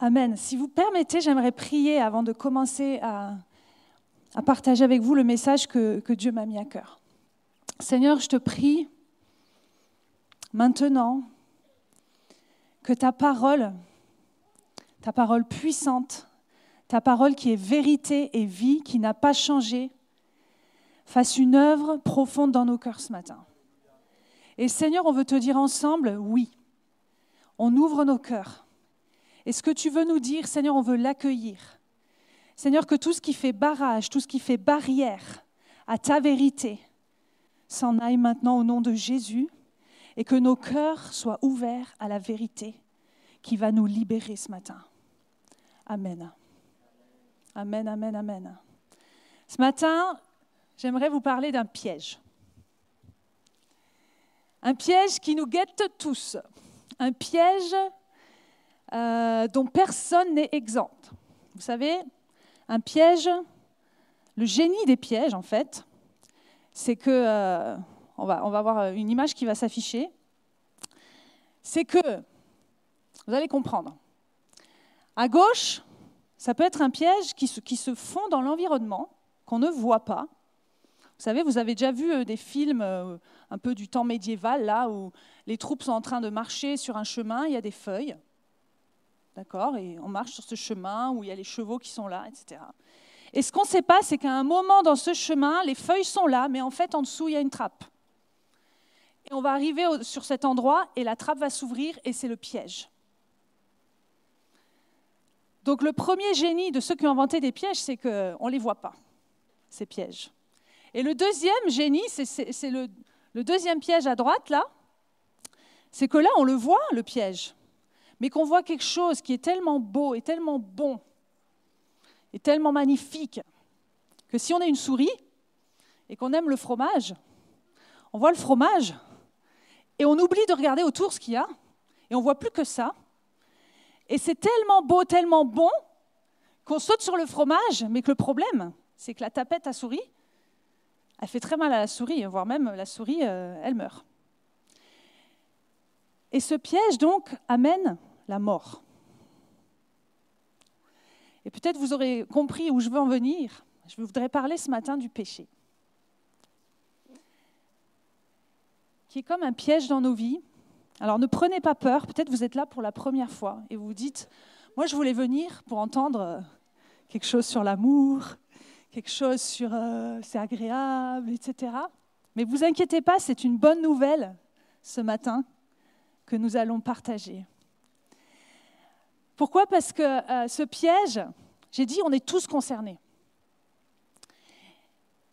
Amen. Si vous permettez, j'aimerais prier avant de commencer à, partager avec vous le message que Dieu m'a mis à cœur. Seigneur, je te prie maintenant que ta parole, ta parole puissante, ta parole qui est vérité et vie, qui n'a pas changé, fasse une œuvre profonde dans nos cœurs ce matin. Et Seigneur, on veut te dire ensemble, oui, on ouvre nos cœurs et ce que tu veux nous dire, Seigneur, on veut l'accueillir. Seigneur, que tout ce qui fait barrage, tout ce qui fait barrière à ta vérité, s'en aille maintenant au nom de Jésus et que nos cœurs soient ouverts à la vérité qui va nous libérer ce matin. Amen. Amen, amen, amen. Ce matin, j'aimerais vous parler d'un piège. Un piège qui nous guette tous. Un piège euh, dont personne n'est exempt. Vous savez, un piège, le génie des pièges, en fait, c'est que, euh, on, va, on va voir une image qui va s'afficher, c'est que, vous allez comprendre, à gauche, ça peut être un piège qui se, qui se fond dans l'environnement, qu'on ne voit pas. Vous savez, vous avez déjà vu euh, des films un peu du temps médiéval, là où les troupes sont en train de marcher sur un chemin, il y a des feuilles. D'accord Et on marche sur ce chemin où il y a les chevaux qui sont là, etc. Et ce qu'on ne sait pas, c'est qu'à un moment dans ce chemin, les feuilles sont là, mais en fait, en dessous, il y a une trappe. Et on va arriver sur cet endroit et la trappe va s'ouvrir et c'est le piège. Donc le premier génie de ceux qui ont inventé des pièges, c'est qu'on ne les voit pas, ces pièges. Et le deuxième génie, c'est le, le deuxième piège à droite, là, c'est que là, on le voit, le piège mais qu'on voit quelque chose qui est tellement beau et tellement bon et tellement magnifique que si on a une souris et qu'on aime le fromage, on voit le fromage et on oublie de regarder autour ce qu'il y a et on voit plus que ça. Et c'est tellement beau, tellement bon qu'on saute sur le fromage, mais que le problème, c'est que la tapette à souris, elle fait très mal à la souris, voire même la souris, euh, elle meurt. Et ce piège, donc, amène la mort. Et peut-être vous aurez compris où je veux en venir. Je voudrais parler ce matin du péché, qui est comme un piège dans nos vies. Alors ne prenez pas peur, peut-être vous êtes là pour la première fois et vous dites, moi je voulais venir pour entendre euh, quelque chose sur l'amour, quelque chose sur euh, c'est agréable, etc. Mais vous inquiétez pas, c'est une bonne nouvelle ce matin que nous allons partager. Pourquoi? Parce que euh, ce piège, j'ai dit, on est tous concernés.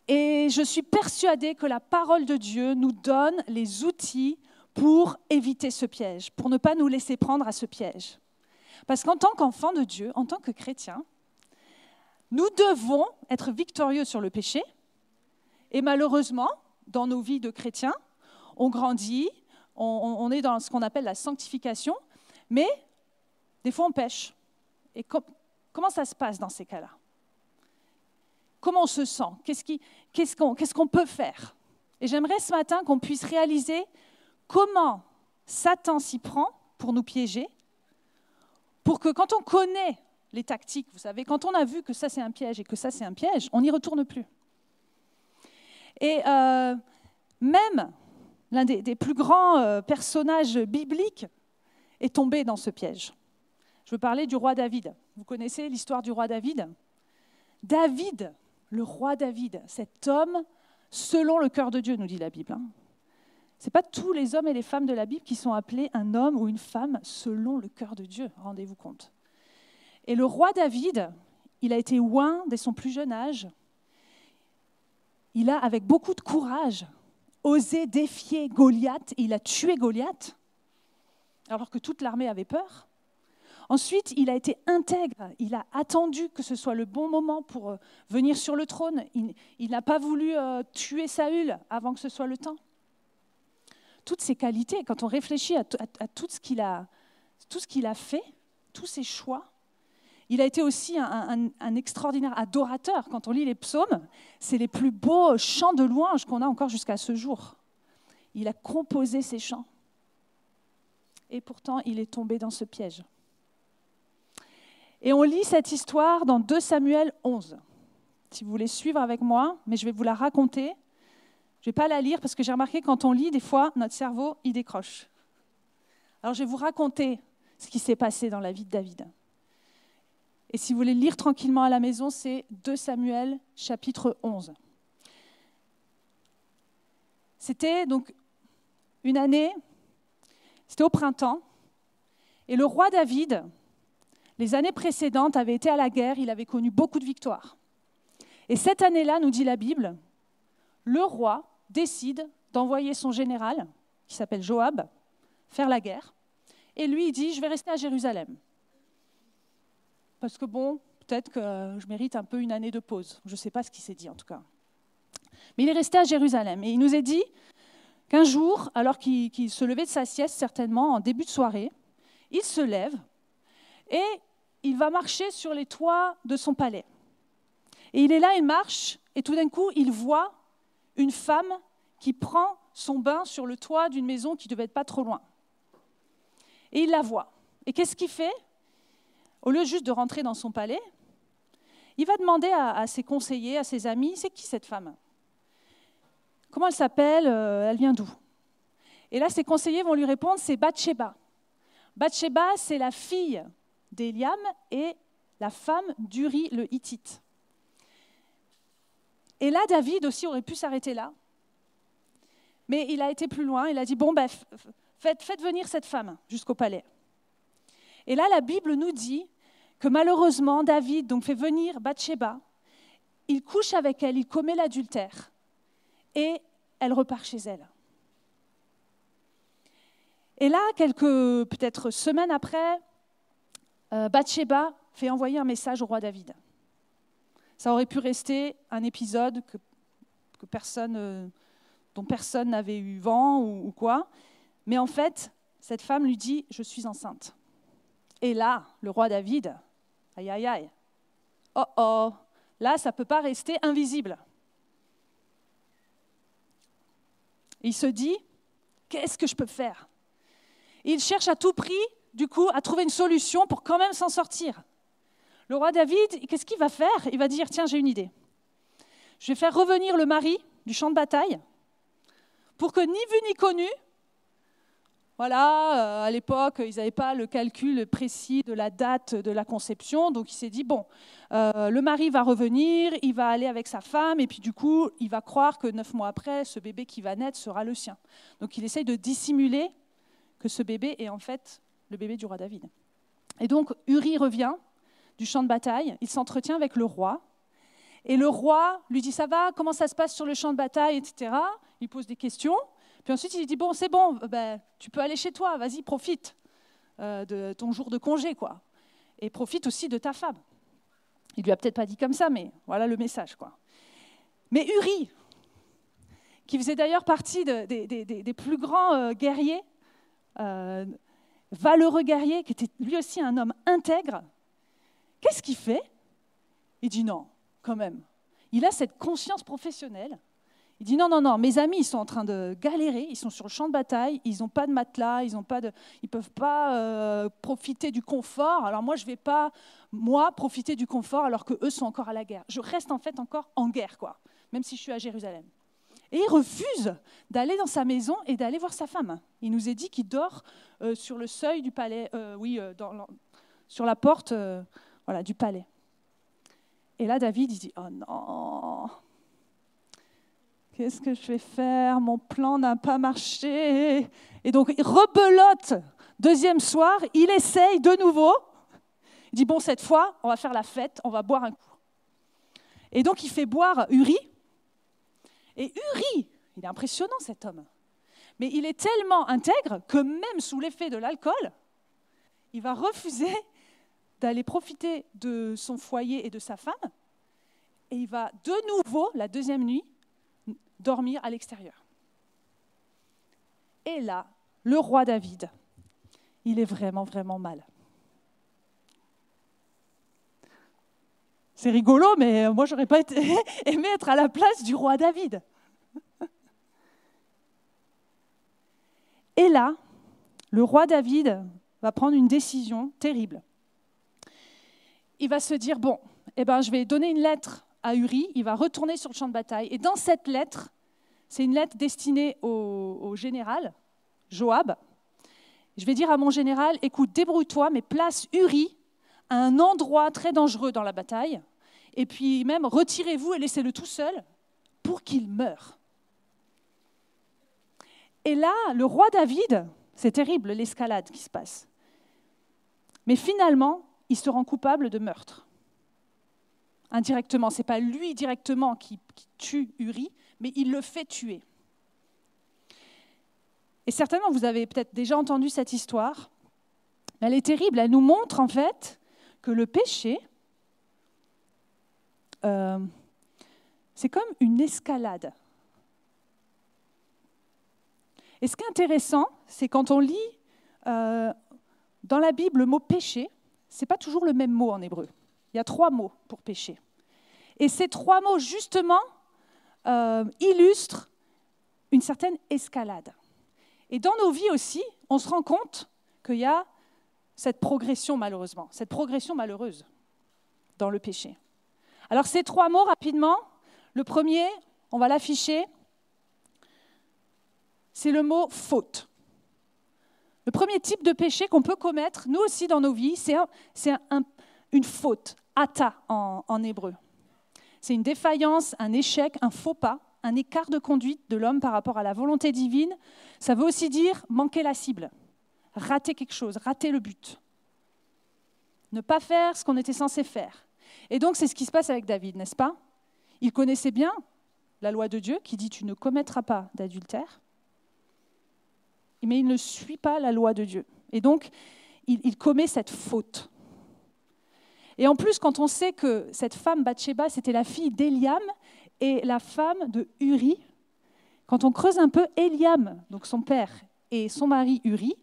Et je suis persuadée que la parole de Dieu nous donne les outils pour éviter ce piège, pour ne pas nous laisser prendre à ce piège. Parce qu'en tant qu'enfant de Dieu, en tant que chrétien, nous devons être victorieux sur le péché. Et malheureusement, dans nos vies de chrétiens, on grandit, on, on est dans ce qu'on appelle la sanctification, mais des fois, on pêche. Et comment ça se passe dans ces cas-là? Comment on se sent? Qu'est-ce qu'on peut faire? Et j'aimerais ce matin qu'on puisse réaliser comment Satan s'y prend pour nous piéger, pour que quand on connaît les tactiques, vous savez, quand on a vu que ça c'est un piège et que ça c'est un piège, on n'y retourne plus. Et euh, même l'un des, plus grands euh, personnages bibliques est tombé dans ce piège. Je veux parler du roi David. Vous connaissez l'histoire du roi David? David, le roi David, cet homme selon le cœur de Dieu, nous dit la Bible. Hein. Ce n'est pas tous les hommes et les femmes de la Bible qui sont appelés un homme ou une femme selon le cœur de Dieu, rendez-vous compte. Et le roi David, il a été oint dès son plus jeune âge. Il a, avec beaucoup de courage, osé défier Goliath. il a tué Goliath, alors que toute l'armée avait peur. Ensuite, il a été intègre, il a attendu que ce soit le bon moment pour euh, venir sur le trône. Il, n'a pas voulu euh, tuer Saül avant que ce soit le temps. Toutes ces qualités, quand on réfléchit à, tout ce qu'il a, fait, tous ses choix, il a été aussi un, un, extraordinaire adorateur. Quand on lit les psaumes, c'est les plus beaux chants de louange qu'on a encore jusqu'à ce jour. Il a composé ces chants. Et pourtant, il est tombé dans ce piège. Et on lit cette histoire dans 2 Samuel 11. Si vous voulez suivre avec moi, mais je vais vous la raconter. Je ne vais pas la lire parce que j'ai remarqué quand on lit, des fois, notre cerveau, il décroche. Alors je vais vous raconter ce qui s'est passé dans la vie de David. Et si vous voulez lire tranquillement à la maison, c'est 2 Samuel chapitre 11. C'était donc une année, c'était au printemps, et le roi David, les années précédentes, avait été à la guerre, il avait connu beaucoup de victoires. Et cette année-là, nous dit la Bible, le roi décide d'envoyer son général, qui s'appelle Joab, faire la guerre. Et lui, il dit, je vais rester à Jérusalem. Parce que bon, peut-être que je mérite un peu une année de pause. Je ne sais pas ce qu'il s'est dit en tout cas. Mais il est resté à Jérusalem. Et il nous est dit qu'un jour, alors qu'il se levait de sa sieste, certainement en début de soirée, il se lève et il va marcher sur les toits de son palais. Et il est là, il marche, et tout d'un coup, il voit une femme qui prend son bain sur le toit d'une maison qui devait être pas trop loin. Et il la voit. Et qu'est-ce qu'il fait? Au lieu juste de rentrer dans son palais, il va demander à, ses conseillers, à ses amis, c'est qui cette femme? Comment elle s'appelle? Euh, Elle vient d'où? Et là, ses conseillers vont lui répondre, c'est Bathsheba. Bathsheba, c'est la fille d'Eliam et la femme d'Uri le Hittite. Et là, David aussi aurait pu s'arrêter là. Mais il a été plus loin, il a dit, bon, ben, faites, faites venir cette femme jusqu'au palais. Et là, la Bible nous dit que malheureusement, David donc, fait venir Bathsheba, il couche avec elle, il commet l'adultère, et elle repart chez elle. Et là, quelques peut-être semaines après, euh, Bathsheba fait envoyer un message au roi David. Ça aurait pu rester un épisode que, personne, euh, dont personne n'avait eu vent ou, quoi. Mais en fait, cette femme lui dit Je suis enceinte. Et là, le roi David, aïe aïe aïe, oh oh, là, ça ne peut pas rester invisible. il se dit Qu'est-ce que je peux faire? Il cherche à tout prix, du coup, à trouver une solution pour quand même s'en sortir. Le roi David, qu'est-ce qu'il va faire? Il va dire, tiens, j'ai une idée. Je vais faire revenir le mari du champ de bataille pour que ni vu ni connu, voilà, euh, à l'époque, ils n'avaient pas le calcul précis de la date de la conception, donc il s'est dit, bon, euh, le mari va revenir, il va aller avec sa femme, et puis du coup, il va croire que neuf mois après, ce bébé qui va naître sera le sien. Donc il essaye de dissimuler que ce bébé est en fait le bébé du roi David. Et donc Uri revient, du champ de bataille, il s'entretient avec le roi. Et le roi lui dit Ça va, comment ça se passe sur le champ de bataille, etc. Il pose des questions. Puis ensuite, il dit Bon, c'est bon, ben, tu peux aller chez toi, vas-y, profite euh, de ton jour de congé, quoi. Et profite aussi de ta femme. Il lui a peut-être pas dit comme ça, mais voilà le message, quoi. Mais Uri, qui faisait d'ailleurs partie des plus grands euh, guerriers, euh, valeureux guerrier, qui était lui aussi un homme intègre, Qu'est-ce qu'il fait? Il dit non, quand même. Il a cette conscience professionnelle. Il dit non, non, non, mes amis, ils sont en train de galérer, ils sont sur le champ de bataille, ils n'ont pas de matelas, ils ne peuvent pas euh, profiter du confort. Alors moi, je ne vais pas, moi, profiter du confort alors qu'eux sont encore à la guerre. Je reste en fait encore en guerre, quoi, même si je suis à Jérusalem. Et il refuse d'aller dans sa maison et d'aller voir sa femme. Il nous est dit qu'il dort euh, sur le seuil du palais, euh, oui, sur la porte voilà, du palais. Et là, David, il dit, oh non, qu'est-ce que je vais faire? Mon plan n'a pas marché. Et donc, il rebelote. Deuxième soir, il essaye de nouveau. Il dit, bon, cette fois, on va faire la fête, on va boire un coup. Et donc, il fait boire Uri. Et Uri, il est impressionnant cet homme. Mais il est tellement intègre que même sous l'effet de l'alcool, il va refuser d'aller profiter de son foyer et de sa femme, et il va de nouveau, la deuxième nuit, dormir à l'extérieur. Et là, le roi David, il est vraiment, vraiment mal. C'est rigolo, mais moi, j'aurais pas aimé être à la place du roi David. Et là, le roi David va prendre une décision terrible il va se dire, bon, eh ben, je vais donner une lettre à Uri, il va retourner sur le champ de bataille. Et dans cette lettre, c'est une lettre destinée au, au général, Joab. Je vais dire à mon général, écoute, débrouille-toi, mais place Uri à un endroit très dangereux dans la bataille, et puis même retirez-vous et laissez-le tout seul pour qu'il meure. Et là, le roi David, c'est terrible l'escalade qui se passe. Mais finalement, il se rend coupable de meurtre. Indirectement, ce n'est pas lui directement qui, qui tue Uri, mais il le fait tuer. Et certainement, vous avez peut-être déjà entendu cette histoire. Elle est terrible. Elle nous montre en fait que le péché, euh, c'est comme une escalade. Et ce qui est intéressant, c'est quand on lit euh, dans la Bible le mot péché, ce n'est pas toujours le même mot en hébreu. Il y a trois mots pour péché. Et ces trois mots, justement, euh, illustrent une certaine escalade. Et dans nos vies aussi, on se rend compte qu'il y a cette progression, malheureusement, cette progression malheureuse dans le péché. Alors ces trois mots, rapidement, le premier, on va l'afficher, c'est le mot faute. Le premier type de péché qu'on peut commettre, nous aussi dans nos vies, c'est une faute, ata en, en hébreu. C'est une défaillance, un échec, un faux pas, un écart de conduite de l'homme par rapport à la volonté divine. Ça veut aussi dire manquer la cible, rater quelque chose, rater le but. Ne pas faire ce qu'on était censé faire. Et donc c'est ce qui se passe avec David, n'est-ce pas? Il connaissait bien la loi de Dieu qui dit tu ne commettras pas d'adultère, mais il ne suit pas la loi de Dieu. Et donc il, commet cette faute. Et en plus, quand on sait que cette femme Bathsheba, c'était la fille d'Eliam et la femme de Uri, quand on creuse un peu, Eliam, donc son père, et son mari Uri,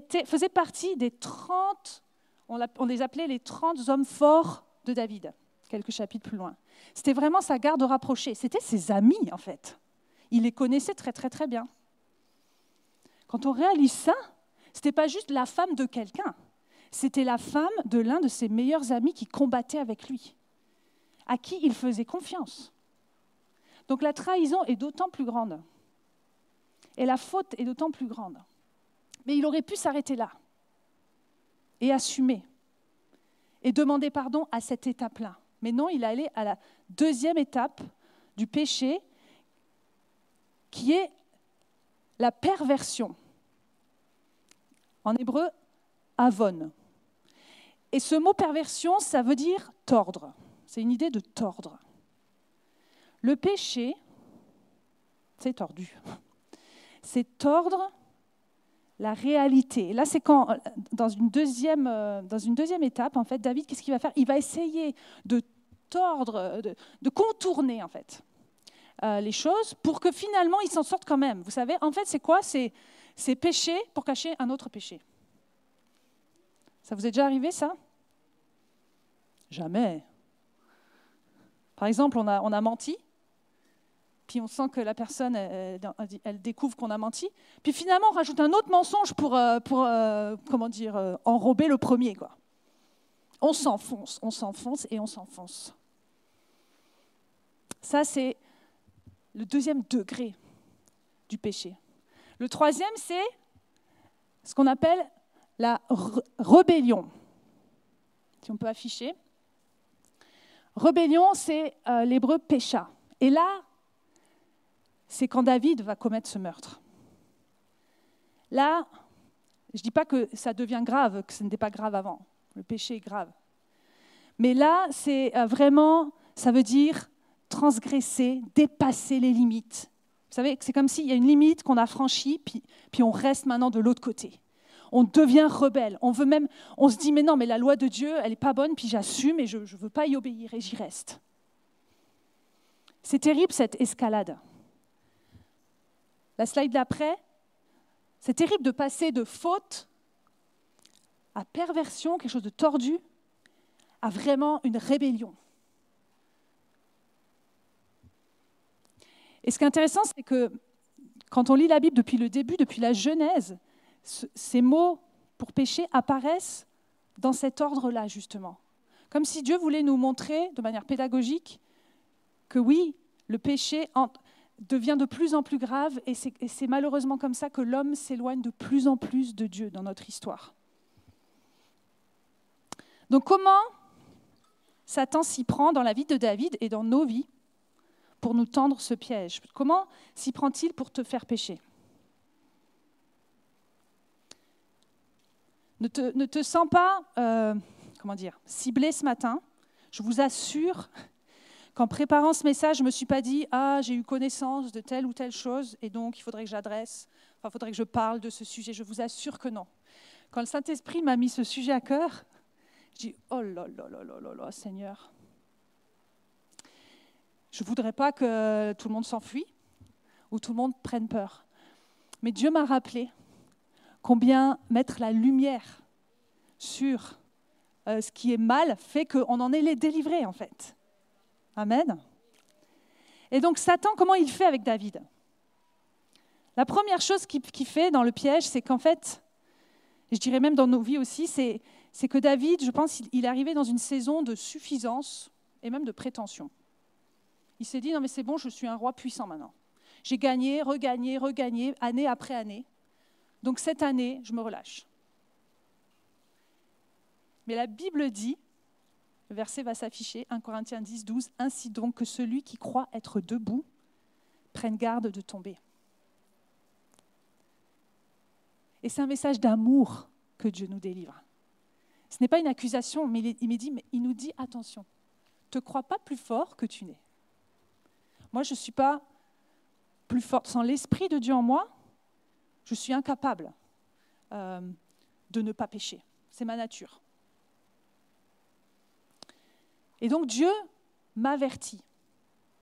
faisaient partie des 30, on, on les appelait les 30 hommes forts de David, quelques chapitres plus loin. C'était vraiment sa garde rapprochée. C'était ses amis, en fait. Il les connaissait très, très, très bien. Quand on réalise ça, ce n'était pas juste la femme de quelqu'un, c'était la femme de l'un de ses meilleurs amis qui combattait avec lui, à qui il faisait confiance. Donc la trahison est d'autant plus grande. Et la faute est d'autant plus grande. Mais il aurait pu s'arrêter là et assumer et demander pardon à cette étape-là. Mais non, il est allé à la deuxième étape du péché qui est la perversion. En hébreu, avon. Et ce mot perversion, ça veut dire tordre. C'est une idée de tordre. Le péché, c'est tordu. C'est tordre la réalité. là, c'est quand, dans une, deuxième, euh, dans une deuxième étape, en fait, David, qu'est-ce qu'il va faire? Il va essayer de tordre, de, contourner, en fait, euh, les choses pour que finalement, il s'en sorte quand même. Vous savez, en fait, c'est quoi? C'est pécher pour cacher un autre péché. Ça vous est déjà arrivé, ça? Jamais. Par exemple, on a, on a menti, on sent que la personne, elle, découvre qu'on a menti. Puis finalement, on rajoute un autre mensonge pour, euh, euh, comment dire, euh, enrober le premier. On s'enfonce, on s'enfonce et on s'enfonce. Ça, c'est le deuxième degré du péché. Le troisième, c'est ce qu'on appelle la rébellion. Si on peut afficher. Rébellion, c'est l'hébreu pécha. Et là, c'est quand David va commettre ce meurtre. Là, je ne dis pas que ça devient grave, que ce n'était pas grave avant. Le péché est grave. Mais là, c'est euh, vraiment, ça veut dire transgresser, dépasser les limites. Vous savez, c'est comme s'il y a une limite qu'on a franchie, puis, on reste maintenant de l'autre côté. On devient rebelle. On veut même, on se dit, mais non, mais la loi de Dieu, elle n'est pas bonne, puis j'assume et je ne veux pas y obéir et j'y reste. C'est terrible cette escalade. La slide d'après, c'est terrible de passer de faute à perversion, quelque chose de tordu, à vraiment une rébellion. Et ce qui est intéressant, c'est que quand on lit la Bible depuis le début, depuis la Genèse, ces mots pour pécher apparaissent dans cet ordre-là, justement. Comme si Dieu voulait nous montrer de manière pédagogique que oui, le péché devient de plus en plus grave et c'est malheureusement comme ça que l'homme s'éloigne de plus en plus de Dieu dans notre histoire. Donc comment Satan s'y prend dans la vie de David et dans nos vies pour nous tendre ce piège? Comment s'y prend-il pour te faire pécher? Ne te, sens pas, euh, comment dire, ciblé ce matin. Je vous assure qu'en préparant ce message, je ne me suis pas dit Ah, j'ai eu connaissance de telle ou telle chose et donc il faudrait que j'adresse, enfin, il faudrait que je parle de ce sujet. Je vous assure que non. Quand le Saint-Esprit m'a mis ce sujet à cœur, je dis Oh là là là là là là, Seigneur. Je ne voudrais pas que tout le monde s'enfuit ou tout le monde prenne peur. Mais Dieu m'a rappelé combien mettre la lumière sur euh, ce qui est mal fait qu'on en est les délivrés en fait. Amen. Et donc Satan, comment il fait avec David? La première chose qu'il fait dans le piège, c'est qu'en fait, je dirais même dans nos vies aussi, c'est, que David, je pense, il est arrivé dans une saison de suffisance et même de prétention. Il s'est dit, non mais c'est bon, je suis un roi puissant maintenant. J'ai gagné, regagné, regagné, année après année. Donc cette année, je me relâche. Mais la Bible dit, le verset va s'afficher, 1 Corinthiens 10, 12, Ainsi donc que celui qui croit être debout prenne garde de tomber. Et c'est un message d'amour que Dieu nous délivre. Ce n'est pas une accusation, mais il, nous dit attention, te crois pas plus fort que tu n'es. Moi, je ne suis pas plus forte. Sans l'Esprit de Dieu en moi, je suis incapable euh, de ne pas pécher. C'est ma nature. Et donc Dieu m'avertit,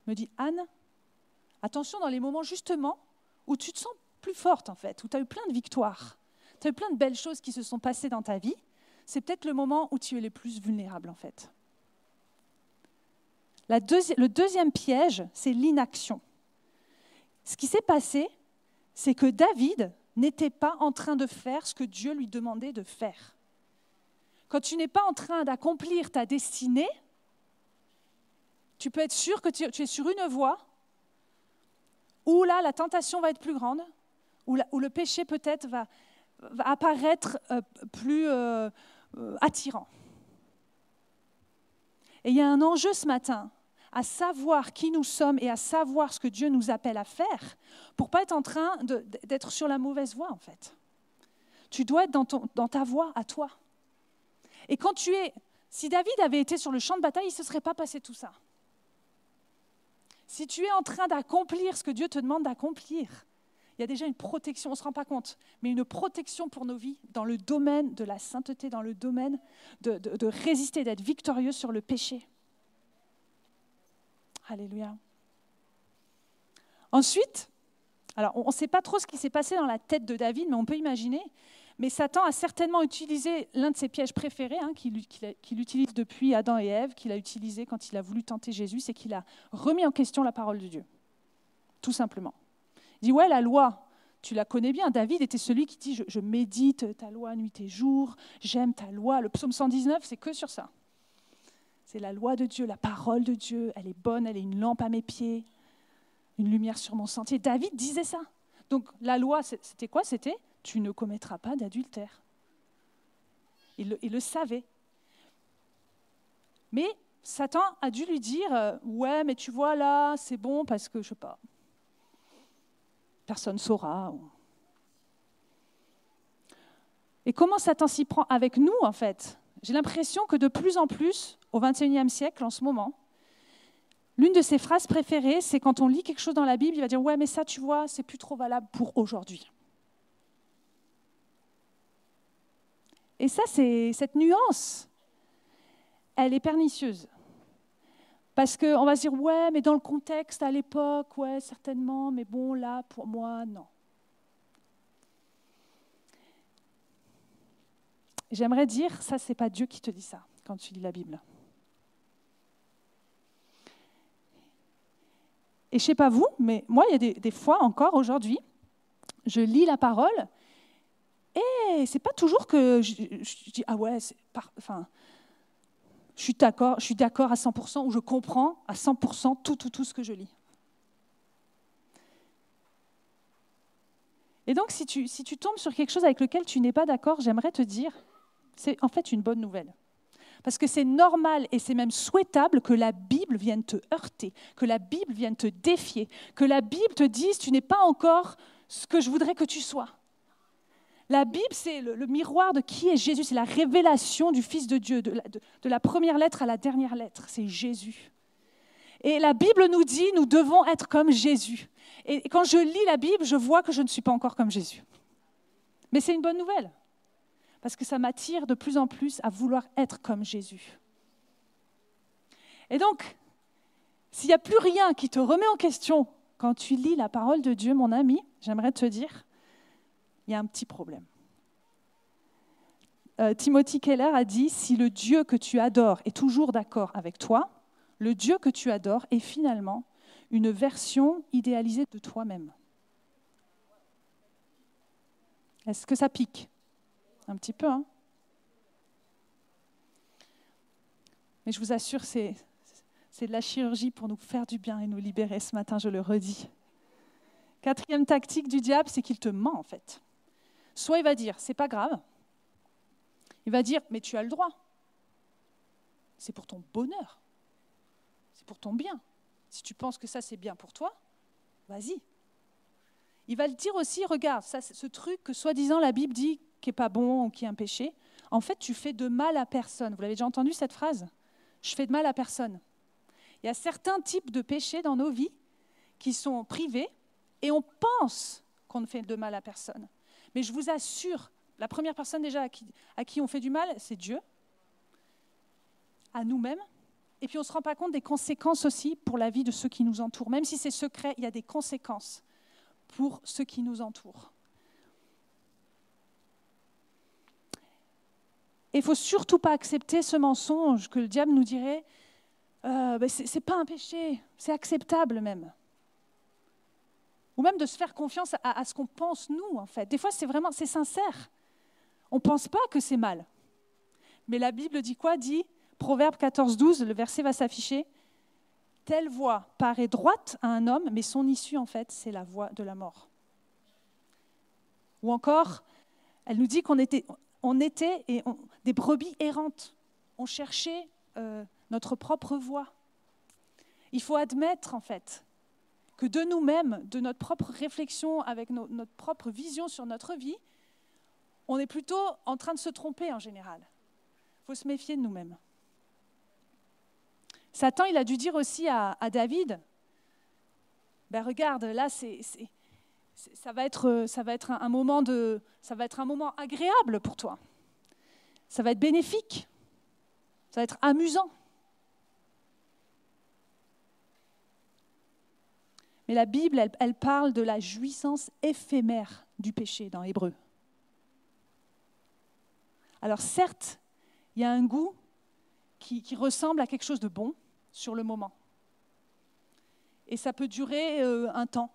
me dit, Anne, attention dans les moments justement où tu te sens plus forte en fait, où tu as eu plein de victoires, tu as eu plein de belles choses qui se sont passées dans ta vie, c'est peut-être le moment où tu es le plus vulnérable en fait. le deuxième piège, c'est l'inaction. Ce qui s'est passé, c'est que David n'était pas en train de faire ce que Dieu lui demandait de faire. Quand tu n'es pas en train d'accomplir ta destinée, tu peux être sûr que tu, es sur une voie où là, la tentation va être plus grande, où, le péché peut-être va, apparaître euh, plus euh, attirant. Et il y a un enjeu ce matin à savoir qui nous sommes et à savoir ce que Dieu nous appelle à faire pour pas être en train d'être sur la mauvaise voie en fait. Tu dois être dans, dans ta voie à toi. Et quand tu es, si David avait été sur le champ de bataille, il ne se serait pas passé tout ça. Si tu es en train d'accomplir ce que Dieu te demande d'accomplir, il y a déjà une protection, on ne se rend pas compte, mais une protection pour nos vies dans le domaine de la sainteté, dans le domaine de, résister, d'être victorieux sur le péché. Alléluia. Ensuite, alors on ne sait pas trop ce qui s'est passé dans la tête de David, mais on peut imaginer. Mais Satan a certainement utilisé l'un de ses pièges préférés, hein, qu'il utilise depuis Adam et Ève, qu'il a utilisé quand il a voulu tenter Jésus, c'est qu'il a remis en question la parole de Dieu. Tout simplement. Il dit, ouais, la loi, tu la connais bien. David était celui qui dit, je, médite ta loi nuit et jour, j'aime ta loi. Le psaume 119, c'est que sur ça. C'est la loi de Dieu, la parole de Dieu, elle est bonne, elle est une lampe à mes pieds, une lumière sur mon sentier. David disait ça. Donc la loi, c'était quoi? C'était tu ne commettras pas d'adultère. Il, le, savait. Mais Satan a dû lui dire, euh, ouais, mais tu vois là, c'est bon parce que, je sais pas, personne saura. Et comment Satan s'y prend avec nous, en fait? J'ai l'impression que de plus en plus, au XXIe siècle, en ce moment, l'une de ses phrases préférées, c'est quand on lit quelque chose dans la Bible, il va dire, ouais, mais ça, tu vois, c'est plus trop valable pour aujourd'hui. Et ça, c'est cette nuance, elle est pernicieuse. Parce qu'on va se dire, ouais, mais dans le contexte, à l'époque, ouais, certainement, mais bon, là, pour moi, non. J'aimerais dire, ça, c'est pas Dieu qui te dit ça quand tu lis la Bible. Et je sais pas vous, mais moi, il y a des, des fois encore aujourd'hui, je lis la parole et c'est pas toujours que je, dis ah ouais, enfin, je suis d'accord, je suis d'accord à 100% ou je comprends à 100% tout, tout, tout ce que je lis. Et donc, si tu, si tu tombes sur quelque chose avec lequel tu n'es pas d'accord, j'aimerais te dire, c'est en fait une bonne nouvelle. Parce que c'est normal et c'est même souhaitable que la Bible vienne te heurter, que la Bible vienne te défier, que la Bible te dise tu n'es pas encore ce que je voudrais que tu sois. La Bible, c'est le, miroir de qui est Jésus, c'est la révélation du Fils de Dieu, de la, première lettre à la dernière lettre, c'est Jésus. Et la Bible nous dit, nous devons être comme Jésus. Et quand je lis la Bible, je vois que je ne suis pas encore comme Jésus. Mais c'est une bonne nouvelle, parce que ça m'attire de plus en plus à vouloir être comme Jésus. Et donc, s'il n'y a plus rien qui te remet en question quand tu lis la parole de Dieu, mon ami, j'aimerais te dire, il y a un petit problème. Euh, Timothy Keller a dit, si le Dieu que tu adores est toujours d'accord avec toi, le Dieu que tu adores est finalement une version idéalisée de toi-même. Est-ce que ça pique Un petit peu, hein? Mais je vous assure, c'est, c'est de la chirurgie pour nous faire du bien et nous libérer ce matin, je le redis. Quatrième tactique du diable, c'est qu'il te ment en fait. Soit il va dire, c'est pas grave. Il va dire, mais tu as le droit. C'est pour ton bonheur. C'est pour ton bien. Si tu penses que ça c'est bien pour toi, vas-y. Il va le dire aussi, regarde, ce truc que soi-disant la Bible dit qui est pas bon ou qui est un péché, en fait tu fais de mal à personne. Vous l'avez déjà entendu cette phrase? Je fais de mal à personne. Il y a certains types de péchés dans nos vies qui sont privés et on pense qu'on ne fait de mal à personne. Mais je vous assure, la première personne déjà à qui, on fait du mal, c'est Dieu, à nous-mêmes. Et puis on ne se rend pas compte des conséquences aussi pour la vie de ceux qui nous entourent. Même si c'est secret, il y a des conséquences pour ceux qui nous entourent. Et il faut surtout pas accepter ce mensonge que le diable nous dirait euh, ben, ce n'est pas un péché, c'est acceptable même ou même de se faire confiance à, ce qu'on pense nous, en fait. Des fois, c'est vraiment, c'est sincère. On ne pense pas que c'est mal. Mais la Bible dit quoi? Dit, Proverbe 14, 12, le verset va s'afficher, Telle voie paraît droite à un homme, mais son issue, en fait, c'est la voie de la mort. Ou encore, elle nous dit qu'on était, on était des brebis errantes. On cherchait euh, notre propre voie. Il faut admettre, en fait, que de nous-mêmes, de notre propre réflexion, avec notre propre vision sur notre vie, on est plutôt en train de se tromper en général. Il faut se méfier de nous-mêmes. Satan, il a dû dire aussi à, David, ben regarde, là, ça va être un moment agréable pour toi. Ça va être bénéfique. Ça va être amusant. Mais la Bible, elle, parle de la jouissance éphémère du péché dans Hébreu. Alors certes, il y a un goût qui, ressemble à quelque chose de bon sur le moment. Et ça peut durer euh, un temps.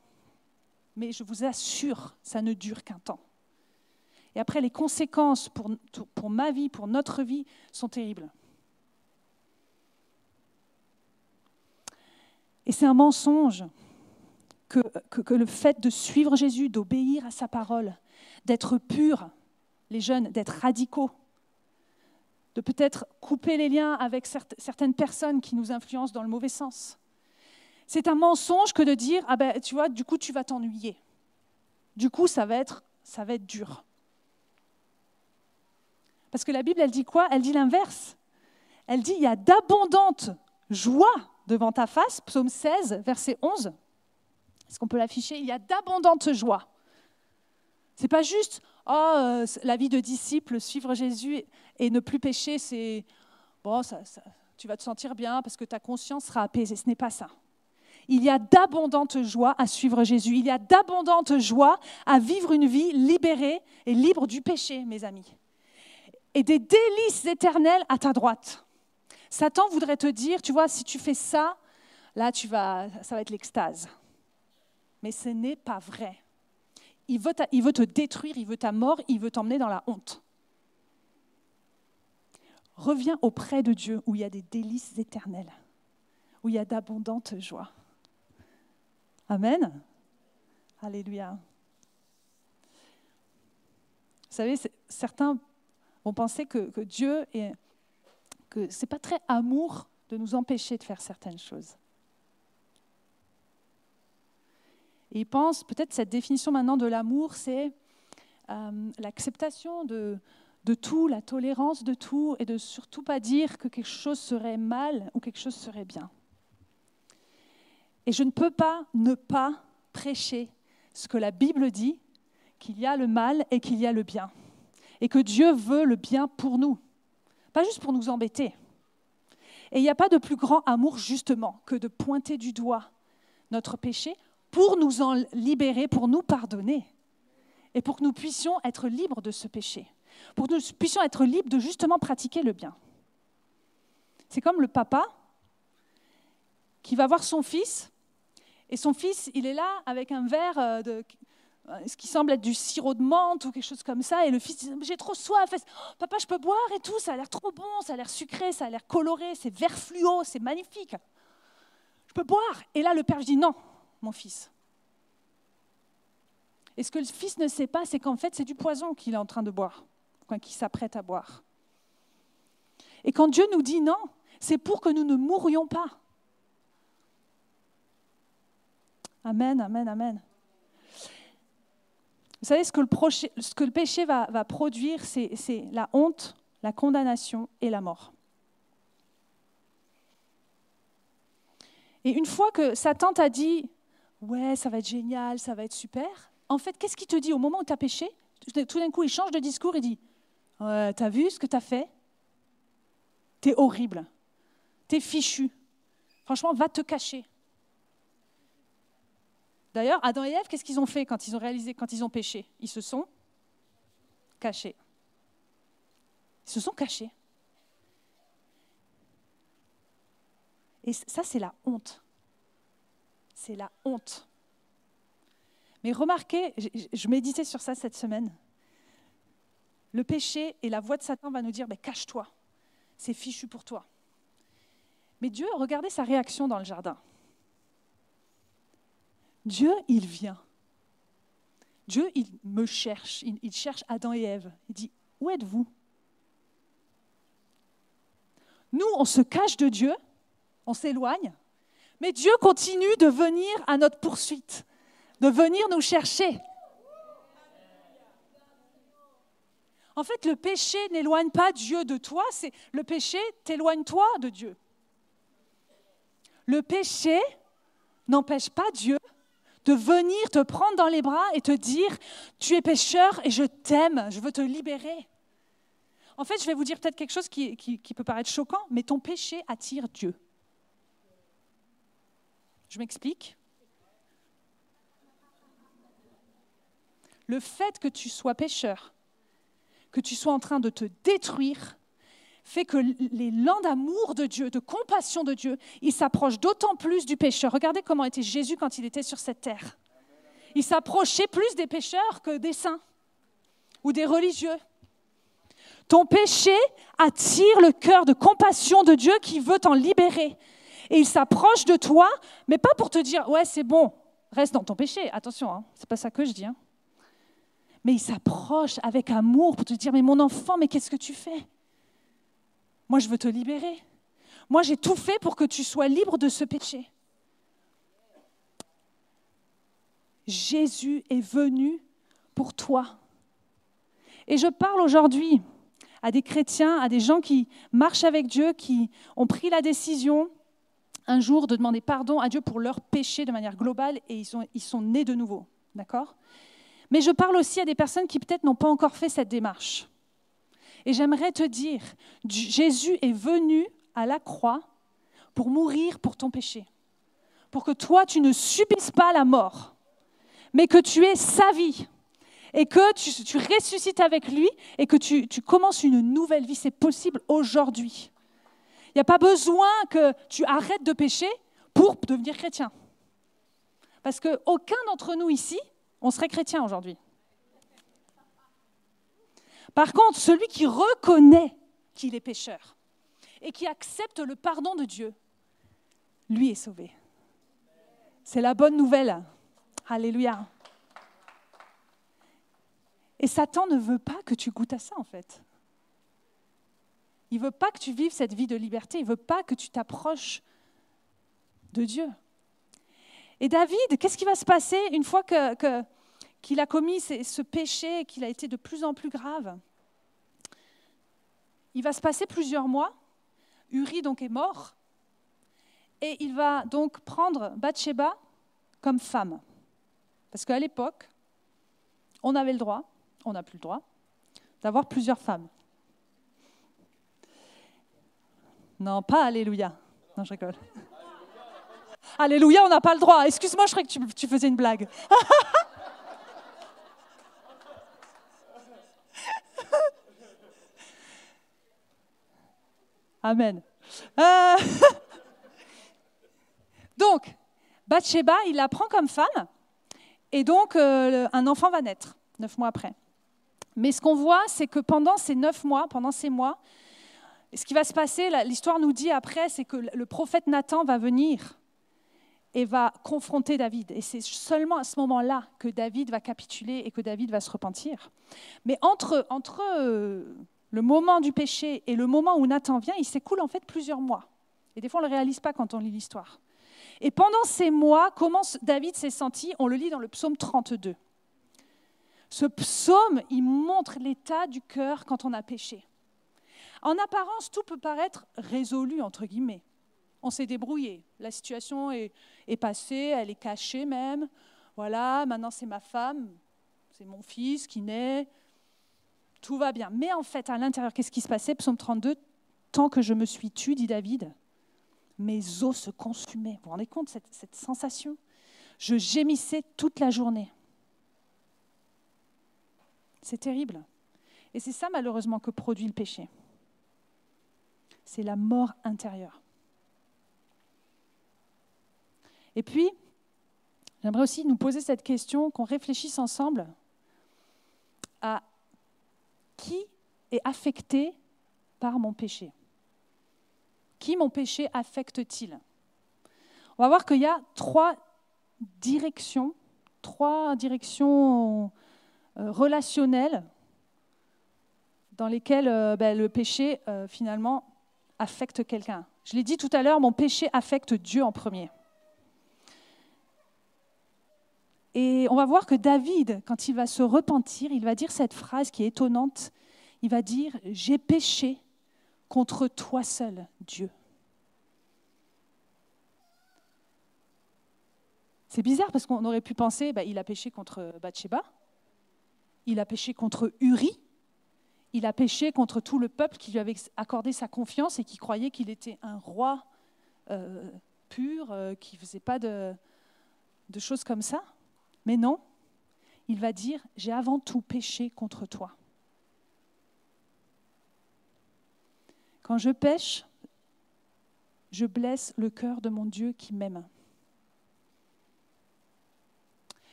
Mais je vous assure, ça ne dure qu'un temps. Et après, les conséquences pour, pour ma vie, pour notre vie, sont terribles. Et c'est un mensonge que, le fait de suivre Jésus, d'obéir à sa parole, d'être pur, les jeunes, d'être radicaux, de peut-être couper les liens avec certaines personnes qui nous influencent dans le mauvais sens. C'est un mensonge que de dire ah ben tu vois du coup tu vas t'ennuyer. Du coup ça va être ça va être dur. Parce que la Bible elle dit quoi? Elle dit l'inverse. Elle dit il y a d'abondantes joies devant ta face, psaume 16 verset 11. Est-ce qu'on peut l'afficher? Il y a d'abondantes joies. C'est pas juste oh, la vie de disciple, suivre Jésus et ne plus pécher, c'est bon, tu vas te sentir bien parce que ta conscience sera apaisée. Ce n'est pas ça. Il y a d'abondantes joies à suivre Jésus. Il y a d'abondantes joies à vivre une vie libérée et libre du péché, mes amis. Et des délices éternelles à ta droite. Satan voudrait te dire, tu vois, si tu fais ça, là, tu vas, ça va être l'extase mais ce n'est pas vrai. Il veut, te détruire, il veut ta mort, il veut t'emmener dans la honte. reviens auprès de Dieu où il y a des délices éternelles, où il y a d'abondantes joies. Amen. Alléluia. Vous savez, certains vont penser que, Dieu est, que pas très amour de nous empêcher de faire certaines choses. Et ils pensent, peut-être cette définition maintenant de l'amour, c'est euh, l'acceptation de, de tout, la tolérance de tout, et de surtout pas dire que quelque chose serait mal ou quelque chose serait bien. Et je ne peux pas ne pas prêcher ce que la Bible dit, qu'il y a le mal et qu'il y a le bien. Et que Dieu veut le bien pour nous, pas juste pour nous embêter. Et il n'y a pas de plus grand amour justement que de pointer du doigt notre péché pour nous en libérer, pour nous pardonner. Et pour que nous puissions être libres de ce péché. Pour que nous puissions être libres de justement pratiquer le bien. C'est comme le papa qui va voir son fils et son fils, il est là avec un verre euh, de euh, ce qui semble être du sirop de menthe ou quelque chose comme ça. Et le fils dit J'ai trop soif. Oh, papa, je peux boire et tout. Ça a l'air trop bon, ça a l'air sucré, ça a l'air coloré, c'est vert fluo, c'est magnifique. Je peux boire. Et là, le père dit Non, mon fils. Et ce que le fils ne sait pas, c'est qu'en fait, c'est du poison qu'il est en train de boire, qu'il s'apprête à boire. Et quand Dieu nous dit non, c'est pour que nous ne mourions pas. Amen, amen, amen. Vous savez, ce que le, péché va, va produire, c'est la honte, la condamnation et la mort. Et une fois que Satan t'a dit, ouais, ça va être génial, ça va être super, en fait, qu'est-ce qu'il te dit au moment où tu as péché? Tout d'un coup, il change de discours et dit, t'as vu ce que tu as fait? T'es horrible, t'es fichu. Franchement, va te cacher. D'ailleurs, Adam et Ève, qu'est-ce qu'ils ont fait quand ils ont réalisé, quand ils ont péché? Ils se sont cachés. Ils se sont cachés. Et ça, c'est la honte. C'est la honte. Mais remarquez, je méditais sur ça cette semaine. Le péché et la voix de Satan va nous dire, mais cache-toi, c'est fichu pour toi. Mais Dieu, regardez sa réaction dans le jardin. Dieu, il vient. Dieu, il me cherche. Il, cherche Adam et Ève. Il dit, où êtes-vous? Nous, on se cache de Dieu, on s'éloigne, mais Dieu continue de venir à notre poursuite, de venir nous chercher. En fait, le péché n'éloigne pas Dieu de toi, c'est le péché t'éloigne toi de Dieu. Le péché n'empêche pas Dieu de venir te prendre dans les bras et te dire, tu es pécheur et je t'aime, je veux te libérer. En fait, je vais vous dire peut-être quelque chose qui, peut paraître choquant, mais ton péché attire Dieu. Je m'explique. Le fait que tu sois pécheur, que tu sois en train de te détruire, fait que l'élan d'amour de Dieu, de compassion de Dieu, il s'approche d'autant plus du pécheur. Regardez comment était Jésus quand il était sur cette terre. Il s'approchait plus des pécheurs que des saints ou des religieux. Ton péché attire le cœur de compassion de Dieu qui veut t'en libérer. Et il s'approche de toi, mais pas pour te dire, ouais, c'est bon, reste dans ton péché. Attention, hein, c'est pas ça que je dis. Hein. Mais il s'approche avec amour pour te dire, mais mon enfant, mais qu'est-ce que tu fais? Moi, je veux te libérer. Moi, j'ai tout fait pour que tu sois libre de ce péché. Jésus est venu pour toi. Et je parle aujourd'hui à des chrétiens, à des gens qui marchent avec Dieu, qui ont pris la décision un jour de demander pardon à Dieu pour leur péché de manière globale et ils sont, ils sont nés de nouveau. D'accord? Mais je parle aussi à des personnes qui peut-être n'ont pas encore fait cette démarche. Et j'aimerais te dire, Jésus est venu à la croix pour mourir pour ton péché, pour que toi, tu ne subisses pas la mort, mais que tu aies sa vie et que tu, ressuscites avec lui et que tu, tu commences une nouvelle vie. C'est possible aujourd'hui. Il n'y a pas besoin que tu arrêtes de pécher pour devenir chrétien. Parce qu'aucun d'entre nous ici, on serait chrétien aujourd'hui. Par contre, celui qui reconnaît qu'il est pécheur et qui accepte le pardon de Dieu, lui est sauvé. C'est la bonne nouvelle. Alléluia. Et Satan ne veut pas que tu goûtes à ça, en fait. Il ne veut pas que tu vives cette vie de liberté. Il ne veut pas que tu t'approches de Dieu. Et David, qu'est-ce qui va se passer une fois qu'il a commis ce péché, qu'il a été de plus en plus grave? Il va se passer plusieurs mois. Uri donc est mort. Et il va donc prendre Bathsheba comme femme. Parce qu'à l'époque, on avait le droit, on n'a plus le droit, d'avoir plusieurs femmes. Non, pas Alléluia. Non, je rigole. Alléluia, on n'a pas le droit. Excuse-moi, je croyais que tu, faisais une blague. Amen. Euh, donc, Bathsheba, il la prend comme femme, et donc euh, un enfant va naître, neuf mois après. Mais ce qu'on voit, c'est que pendant ces neuf mois, pendant ces mois, ce qui va se passer, l'histoire nous dit après, c'est que le prophète Nathan va venir et va confronter David. Et c'est seulement à ce moment-là que David va capituler et que David va se repentir. Mais entre, entre euh, le moment du péché et le moment où Nathan vient, il s'écoule en fait plusieurs mois. Et des fois, on ne le réalise pas quand on lit l'histoire. Et pendant ces mois, comment David s'est senti On le lit dans le psaume 32. Ce psaume, il montre l'état du cœur quand on a péché. En apparence, tout peut paraître résolu, entre guillemets. On s'est débrouillé. La situation est, passée, elle est cachée même. Voilà, maintenant c'est ma femme, c'est mon fils qui naît. Tout va bien. Mais en fait, à l'intérieur, qu'est-ce qui se passait? Psaume 32, tant que je me suis tu, dit David, mes os se consumaient. Vous vous rendez compte, cette, cette sensation? Je gémissais toute la journée. C'est terrible. Et c'est ça malheureusement que produit le péché. C'est la mort intérieure. Et puis, j'aimerais aussi nous poser cette question, qu'on réfléchisse ensemble à qui est affecté par mon péché Qui mon péché affecte-t-il? On va voir qu'il y a trois directions, trois directions euh, relationnelles dans lesquelles euh, ben, le péché, euh, finalement, affecte quelqu'un. Je l'ai dit tout à l'heure, mon péché affecte Dieu en premier. Et on va voir que David, quand il va se repentir, il va dire cette phrase qui est étonnante. Il va dire, j'ai péché contre toi seul, Dieu. C'est bizarre parce qu'on aurait pu penser, bah, il a péché contre Bathsheba, il a péché contre Uri, il a péché contre tout le peuple qui lui avait accordé sa confiance et qui croyait qu'il était un roi euh, pur, euh, qui ne faisait pas de, de choses comme ça. Mais non, il va dire, j'ai avant tout péché contre toi. Quand je pêche, je blesse le cœur de mon Dieu qui m'aime.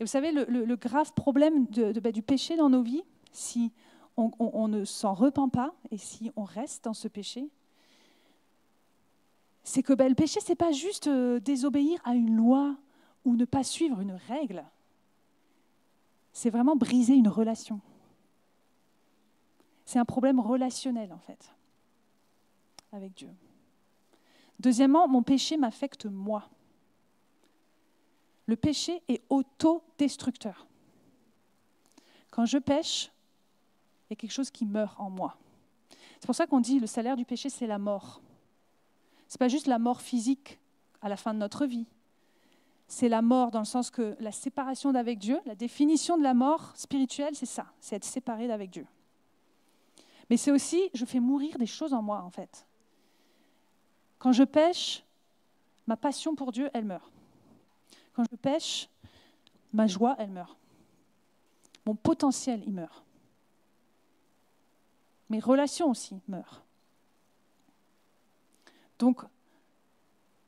Et vous savez, le, grave problème bah, du péché dans nos vies, si on, ne s'en repent pas et si on reste dans ce péché, c'est que ben, le péché, ce n'est pas juste euh, désobéir à une loi ou ne pas suivre une règle. C'est vraiment briser une relation. C'est un problème relationnel, en fait, avec Dieu. Deuxièmement, mon péché m'affecte moi. Le péché est autodestructeur. Quand je pêche, il y a quelque chose qui meurt en moi. C'est pour ça qu'on dit le salaire du péché, c'est la mort. Ce n'est pas juste la mort physique à la fin de notre vie. C'est la mort dans le sens que la séparation d'avec Dieu, la définition de la mort spirituelle, c'est ça, c'est être séparé d'avec Dieu. Mais c'est aussi, je fais mourir des choses en moi, en fait. Quand je pêche, ma passion pour Dieu, elle meurt. Quand je pêche, ma joie, elle meurt. Mon potentiel, il meurt. Mes relations aussi meurent. Donc,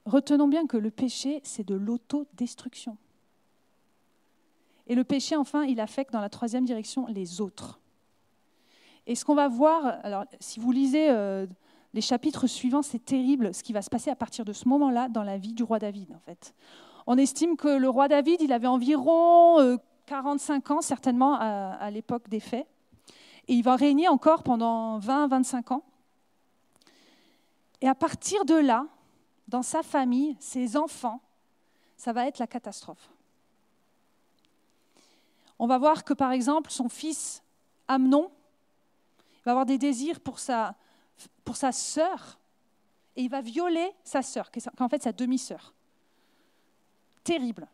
retenons bien que le péché, c'est de l'autodestruction. Et le péché, enfin, il affecte dans la troisième direction les autres. Et ce qu'on va voir, alors si vous lisez euh, les chapitres suivants, c'est terrible ce qui va se passer à partir de ce moment-là dans la vie du roi David, en fait. On estime que le roi David, il avait environ 45 euh, ans, certainement, à, à l'époque des faits. Et il va régner encore pendant 20-25 ans. Et à partir de là, dans sa famille, ses enfants, ça va être la catastrophe. On va voir que par exemple, son fils Amnon va avoir des désirs pour sa, pour sa sœur et il va violer sa sœur, qui est en fait sa demi-sœur. Terrible.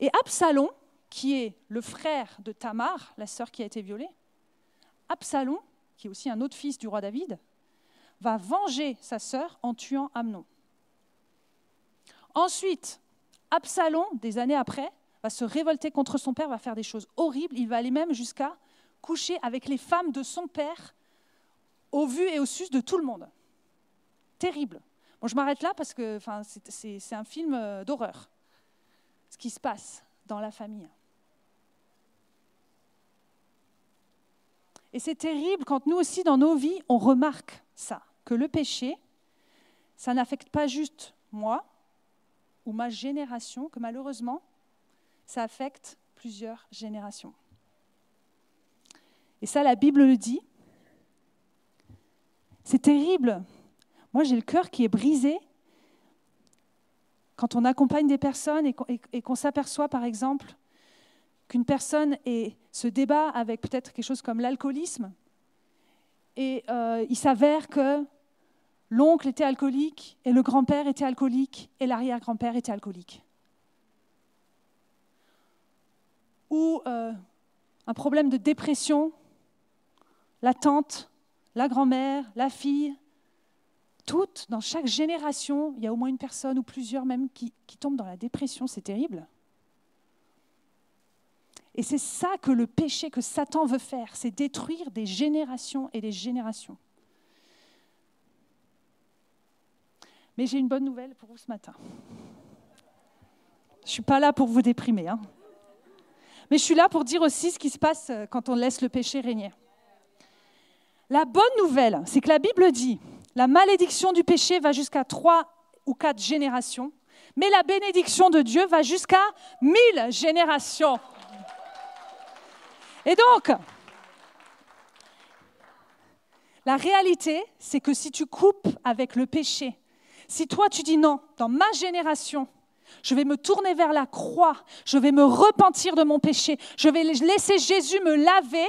Et Absalom, qui est le frère de Tamar, la sœur qui a été violée, Absalom, qui est aussi un autre fils du roi David, va venger sa sœur en tuant Amnon. Ensuite, Absalom, des années après, va se révolter contre son père, va faire des choses horribles. Il va aller même jusqu'à coucher avec les femmes de son père, au vu et au sus de tout le monde. Terrible. Bon, je m'arrête là parce que c'est un film euh, d'horreur, ce qui se passe dans la famille. Et c'est terrible quand nous aussi, dans nos vies, on remarque ça, que le péché, ça n'affecte pas juste moi ou ma génération, que malheureusement, ça affecte plusieurs générations. Et ça, la Bible le dit. C'est terrible. Moi, j'ai le cœur qui est brisé quand on accompagne des personnes et qu'on s'aperçoit, par exemple, qu'une personne se débat avec peut-être quelque chose comme l'alcoolisme, et euh, il s'avère que l'oncle était alcoolique, et le grand-père était alcoolique, et l'arrière-grand-père était alcoolique. ou euh, un problème de dépression, la tante, la grand-mère, la fille, toutes, dans chaque génération, il y a au moins une personne ou plusieurs même qui, qui tombent dans la dépression, c'est terrible. Et c'est ça que le péché que Satan veut faire, c'est détruire des générations et des générations. Mais j'ai une bonne nouvelle pour vous ce matin. Je ne suis pas là pour vous déprimer. Hein. Mais je suis là pour dire aussi ce qui se passe euh, quand on laisse le péché régner. La bonne nouvelle, c'est que la Bible dit, la malédiction du péché va jusqu'à trois ou quatre générations, mais la bénédiction de Dieu va jusqu'à mille générations. Et donc, la réalité, c'est que si tu coupes avec le péché, si toi tu dis non, dans ma génération, je vais me tourner vers la croix. Je vais me repentir de mon péché. Je vais laisser Jésus me laver.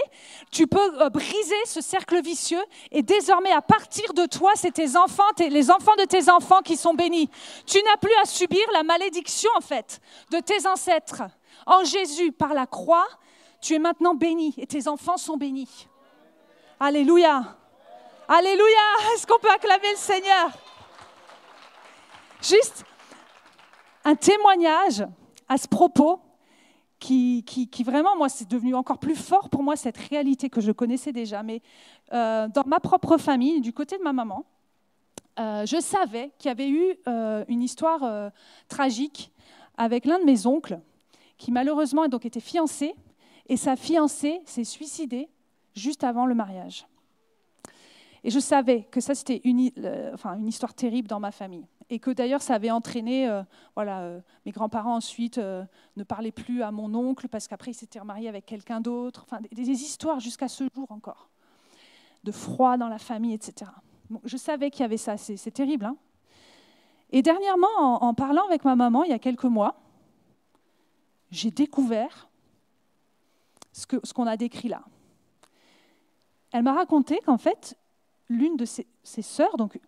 Tu peux euh, briser ce cercle vicieux. Et désormais, à partir de toi, c'est tes enfants, les enfants de tes enfants qui sont bénis. Tu n'as plus à subir la malédiction, en fait, de tes ancêtres. En Jésus, par la croix, tu es maintenant béni et tes enfants sont bénis. Alléluia. Alléluia. Est-ce qu'on peut acclamer le Seigneur? Juste un témoignage à ce propos qui, qui, vraiment, moi, c'est devenu encore plus fort pour moi, cette réalité que je connaissais déjà. Mais euh, dans ma propre famille, du côté de ma maman, euh, je savais qu'il y avait eu euh, une histoire tragique avec l'un de mes oncles, qui malheureusement a donc été fiancé, et sa fiancée s'est suicidée juste avant le mariage. Et je savais que ça, c'était une, une histoire terrible dans ma famille et que d'ailleurs ça avait entraîné, euh, voilà, euh, mes grands-parents ensuite euh, ne parlaient plus à mon oncle parce qu'après il s'était remarié avec quelqu'un d'autre, enfin des, histoires jusqu'à ce jour encore, de froid dans la famille, etc. je savais qu'il y avait ça, c'est terrible. Hein et dernièrement, en, parlant avec ma maman il y a quelques mois, j'ai découvert ce qu'on a décrit là. Elle m'a raconté qu'en fait, l'une de ses, sœurs, donc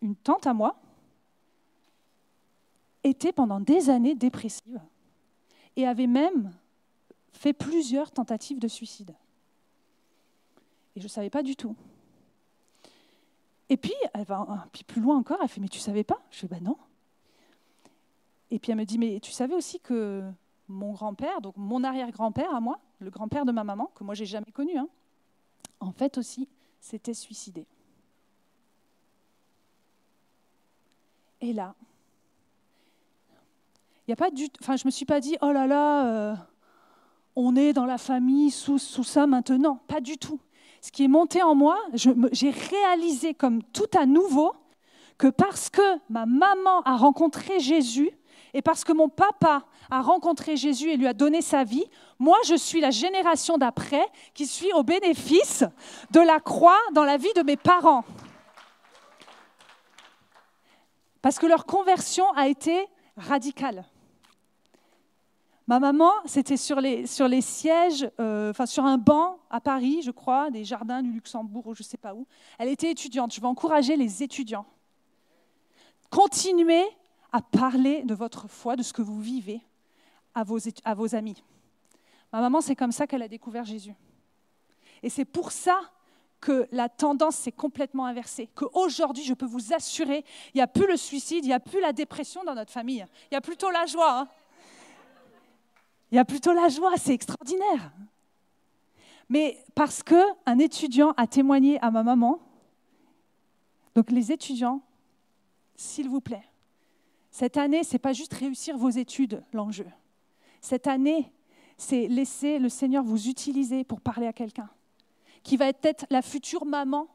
une tante à moi, était pendant des années dépressive et avait même fait plusieurs tentatives de suicide. Et je ne savais pas du tout. Et puis, elle va un peu plus loin encore, elle fait, mais tu savais pas? Je fais, ben non. Et puis elle me dit, mais tu savais aussi que mon grand-père, donc mon arrière-grand-père à moi, le grand-père de ma maman, que moi j'ai jamais connu, hein, en fait aussi, s'était suicidé. Et là, y a pas du, enfin, je me suis pas dit, oh là là, euh, on est dans la famille sous, sous ça maintenant. Pas du tout. Ce qui est monté en moi, j'ai réalisé comme tout à nouveau que parce que ma maman a rencontré Jésus et parce que mon papa a rencontré Jésus et lui a donné sa vie, moi je suis la génération d'après qui suis au bénéfice de la croix dans la vie de mes parents. Parce que leur conversion a été radicale. Ma maman, c'était sur les, sièges, euh, enfin sur un banc à Paris, je crois, des jardins du Luxembourg ou je ne sais pas où. Elle était étudiante. Je vais encourager les étudiants. Continuez à parler de votre foi, de ce que vous vivez à vos, amis. Ma maman, c'est comme ça qu'elle a découvert Jésus. Et c'est pour ça que la tendance s'est complètement inversée. Qu'aujourd'hui, je peux vous assurer, il n'y a plus le suicide, il n'y a plus la dépression dans notre famille. Il y a plutôt la joie. Hein. Il y a plutôt la joie, c'est extraordinaire. Mais parce qu'un étudiant a témoigné à ma maman, donc les étudiants, s'il vous plaît, cette année, ce n'est pas juste réussir vos études l'enjeu. Cette année, c'est laisser le Seigneur vous utiliser pour parler à quelqu'un qui va être peut-être la future maman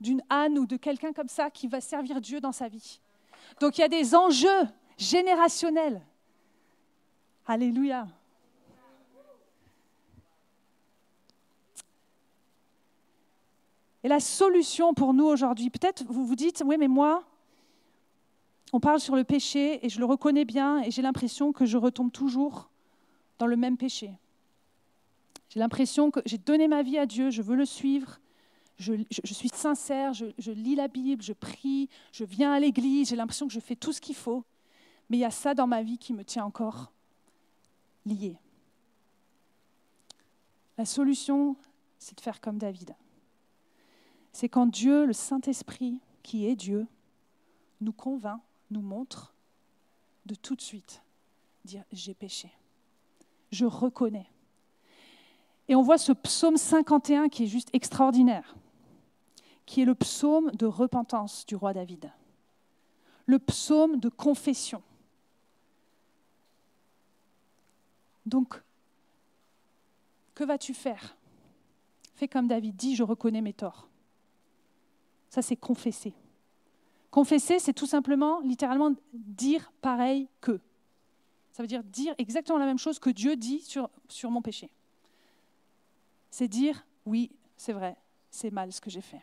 d'une Anne ou de quelqu'un comme ça qui va servir Dieu dans sa vie. Donc il y a des enjeux générationnels. Alléluia. Et la solution pour nous aujourd'hui, peut-être vous vous dites, oui, mais moi, on parle sur le péché et je le reconnais bien et j'ai l'impression que je retombe toujours dans le même péché. J'ai l'impression que j'ai donné ma vie à Dieu, je veux le suivre, je, suis sincère, je, je, lis la Bible, je prie, je viens à l'église, j'ai l'impression que je fais tout ce qu'il faut, mais il y a ça dans ma vie qui me tient encore lié. La solution, c'est de faire comme David. C'est quand Dieu, le Saint-Esprit, qui est Dieu, nous convainc, nous montre de tout de suite dire j'ai péché. Je reconnais. Et on voit ce psaume 51 qui est juste extraordinaire, qui est le psaume de repentance du roi David, le psaume de confession. Donc, que vas-tu faire? Fais comme David dit, je reconnais mes torts. Ça, c'est confesser. Confesser, c'est tout simplement, littéralement, dire pareil que. Ça veut dire dire exactement la même chose que Dieu dit sur, mon péché c'est dire, oui, c'est vrai, c'est mal ce que j'ai fait.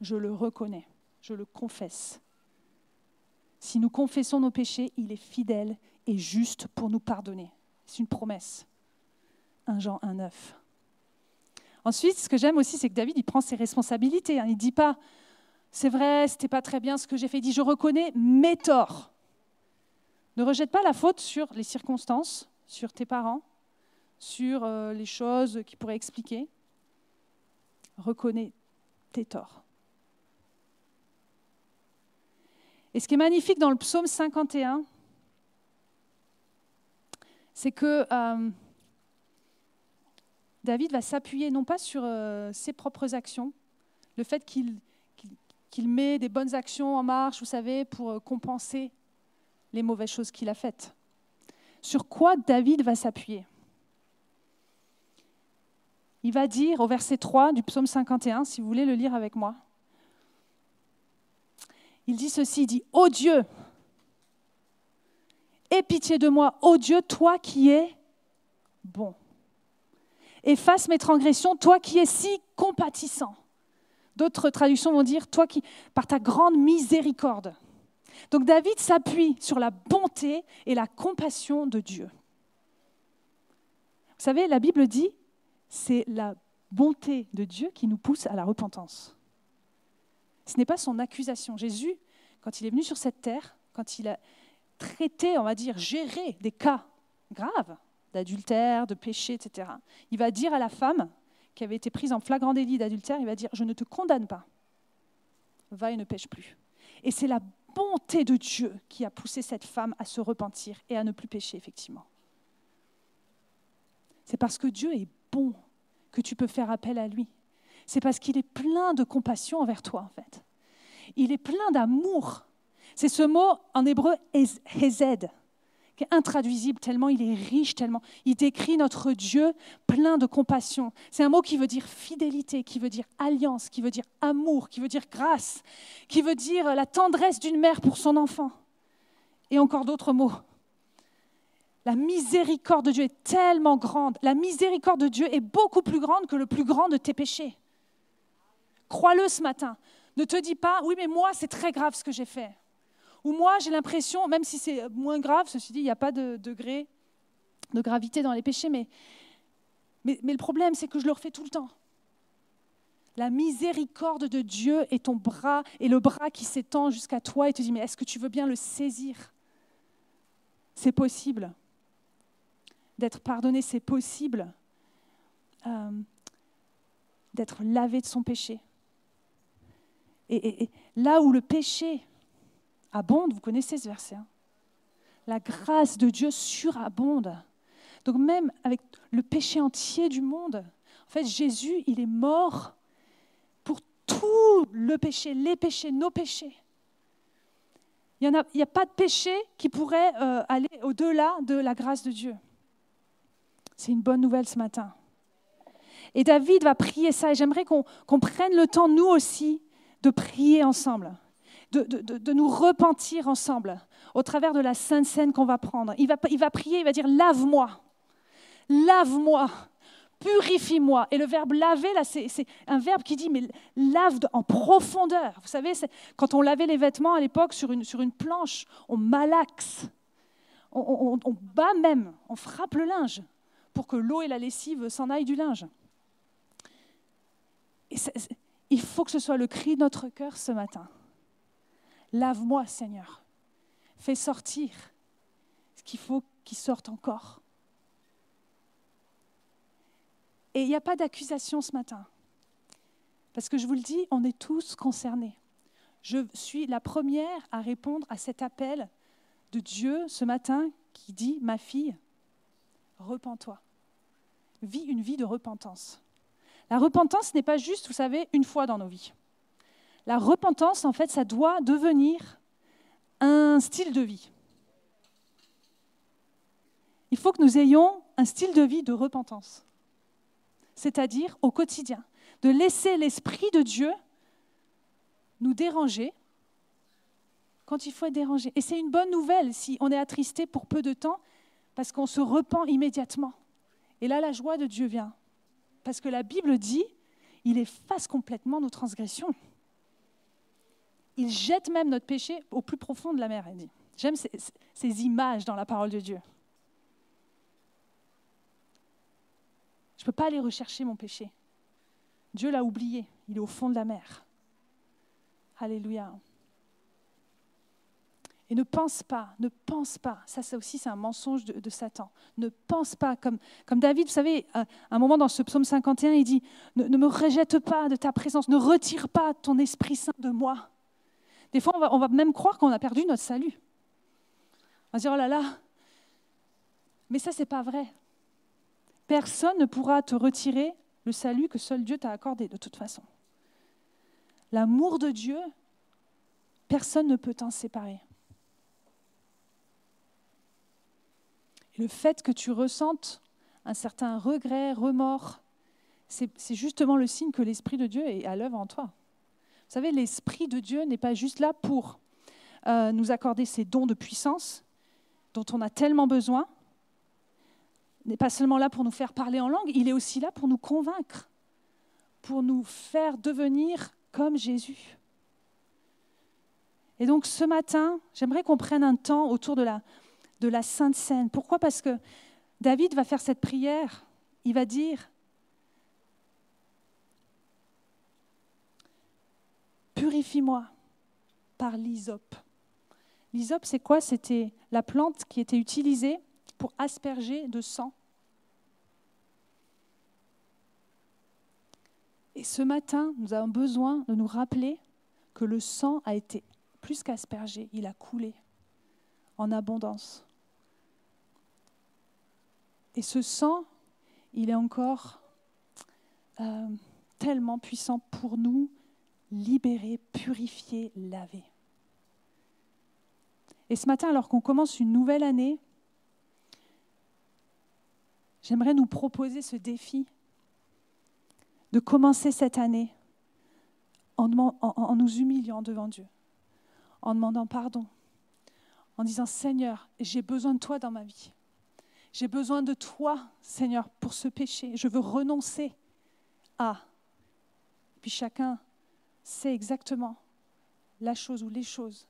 Je le reconnais, je le confesse. Si nous confessons nos péchés, il est fidèle et juste pour nous pardonner. C'est une promesse. 1 Jean 1,9. Ensuite, ce que j'aime aussi, c'est que David, il prend ses responsabilités. Hein. Il ne dit pas, c'est vrai, c'était pas très bien ce que j'ai fait. Il dit, je reconnais mes torts. Ne rejette pas la faute sur les circonstances, sur tes parents, sur euh, les choses qui pourraient expliquer. Reconnais tes torts. Et ce qui est magnifique dans le psaume 51, c'est que euh, David va s'appuyer non pas sur euh, ses propres actions, le fait qu'il met des bonnes actions en marche, vous savez, pour compenser les mauvaises choses qu'il a faites. Sur quoi David va s'appuyer? Il va dire au verset 3 du psaume 51, si vous voulez le lire avec moi, il dit ceci, il dit, Ô Dieu, aie pitié de moi, ô Dieu, toi qui es bon. Efface mes transgressions, toi qui es si compatissant. D'autres traductions vont dire, toi qui, par ta grande miséricorde. Donc David s'appuie sur la bonté et la compassion de Dieu. Vous savez, la Bible dit, c'est la bonté de Dieu qui nous pousse à la repentance. Ce n'est pas son accusation. Jésus, quand il est venu sur cette terre, quand il a traité, on va dire, géré des cas graves d'adultère, de péché, etc., il va dire à la femme qui avait été prise en flagrant délit d'adultère, il va dire, je ne te condamne pas, va et ne pêche plus. Et c'est la bonté de Dieu qui a poussé cette femme à se repentir et à ne plus pécher, effectivement. C'est parce que Dieu est bon que tu peux faire appel à lui. C'est parce qu'il est plein de compassion envers toi, en fait. Il est plein d'amour. C'est ce mot en hébreu hezed, qui est intraduisible, tellement il est riche, tellement il décrit notre Dieu plein de compassion. C'est un mot qui veut dire fidélité, qui veut dire alliance, qui veut dire amour, qui veut dire grâce, qui veut dire la tendresse d'une mère pour son enfant. Et encore d'autres mots. La miséricorde de Dieu est tellement grande. La miséricorde de Dieu est beaucoup plus grande que le plus grand de tes péchés. Crois-le ce matin. Ne te dis pas, oui, mais moi, c'est très grave ce que j'ai fait. Ou moi, j'ai l'impression, même si c'est moins grave, ceci dit, il n'y a pas de degré de gravité dans les péchés, mais, mais, mais le problème, c'est que je le refais tout le temps. La miséricorde de Dieu est ton bras et le bras qui s'étend jusqu'à toi et te dit, mais est-ce que tu veux bien le saisir? C'est possible. D'être pardonné, c'est possible. Euh, d'être lavé de son péché. Et, là où le péché abonde, vous connaissez ce verset, hein, la grâce de Dieu surabonde. Donc même avec le péché entier du monde, en fait Jésus, il est mort pour tout le péché, les péchés, nos péchés. Il n'y a, pas de péché qui pourrait euh, aller au-delà de la grâce de Dieu. C'est une bonne nouvelle ce matin. Et David va prier ça, et j'aimerais qu'on prenne le temps, nous aussi, de prier ensemble, de, nous repentir ensemble au travers de la sainte scène qu'on va prendre. Il va, prier, il va dire lave-moi, lave-moi, purifie-moi. Et le verbe laver, là, c'est un verbe qui dit mais lave en profondeur. Vous savez, quand on lavait les vêtements à l'époque sur une, planche, on malaxe, on, on bat même, on frappe le linge pour que l'eau et la lessive s'en aillent du linge. Et il faut que ce soit le cri de notre cœur ce matin. Lave-moi, Seigneur. Fais sortir ce qu'il faut qu'il sorte encore. Et il n'y a pas d'accusation ce matin. Parce que je vous le dis, on est tous concernés. Je suis la première à répondre à cet appel de Dieu ce matin qui dit, ma fille, repens-toi. Vis une vie de repentance. La repentance n'est pas juste, vous savez, une fois dans nos vies. La repentance, en fait, ça doit devenir un style de vie. Il faut que nous ayons un style de vie de repentance, c'est-à-dire au quotidien, de laisser l'Esprit de Dieu nous déranger quand il faut être dérangé. Et c'est une bonne nouvelle si on est attristé pour peu de temps, parce qu'on se repent immédiatement. Et là, la joie de Dieu vient. Parce que la Bible dit, il efface complètement nos transgressions. Il jette même notre péché au plus profond de la mer. J'aime ces, images dans la parole de Dieu. Je ne peux pas aller rechercher mon péché. Dieu l'a oublié. Il est au fond de la mer. Alléluia. Et ne pense pas, ne pense pas, ça, ça aussi c'est un mensonge de, Satan, ne pense pas comme, comme David, vous savez, à un moment dans ce psaume 51, il dit, ne, me rejette pas de ta présence, ne retire pas ton Esprit Saint de moi. Des fois, on va, même croire qu'on a perdu notre salut. On va se dire, oh là là, mais ça, c'est pas vrai. Personne ne pourra te retirer le salut que seul Dieu t'a accordé, de toute façon. L'amour de Dieu, personne ne peut t'en séparer. le fait que tu ressentes un certain regret, remords, c'est justement le signe que l'Esprit de Dieu est à l'œuvre en toi. Vous savez, l'Esprit de Dieu n'est pas juste là pour euh, nous accorder ces dons de puissance dont on a tellement besoin, n'est pas seulement là pour nous faire parler en langue, il est aussi là pour nous convaincre, pour nous faire devenir comme Jésus. Et donc ce matin, j'aimerais qu'on prenne un temps autour de la, de la Sainte Seine. Pourquoi? Parce que David va faire cette prière. Il va dire, purifie-moi par l'hysope. L'hysope, c'est quoi? C'était la plante qui était utilisée pour asperger de sang. Et ce matin, nous avons besoin de nous rappeler que le sang a été plus qu'aspergé, il a coulé en abondance. Et ce sang, il est encore euh, tellement puissant pour nous libérer, purifier, laver. Et ce matin, alors qu'on commence une nouvelle année, j'aimerais nous proposer ce défi de commencer cette année en, en, nous humiliant devant Dieu, en demandant pardon, en disant Seigneur, j'ai besoin de toi dans ma vie. J'ai besoin de toi, Seigneur, pour ce péché. Je veux renoncer à. Puis chacun sait exactement la chose ou les choses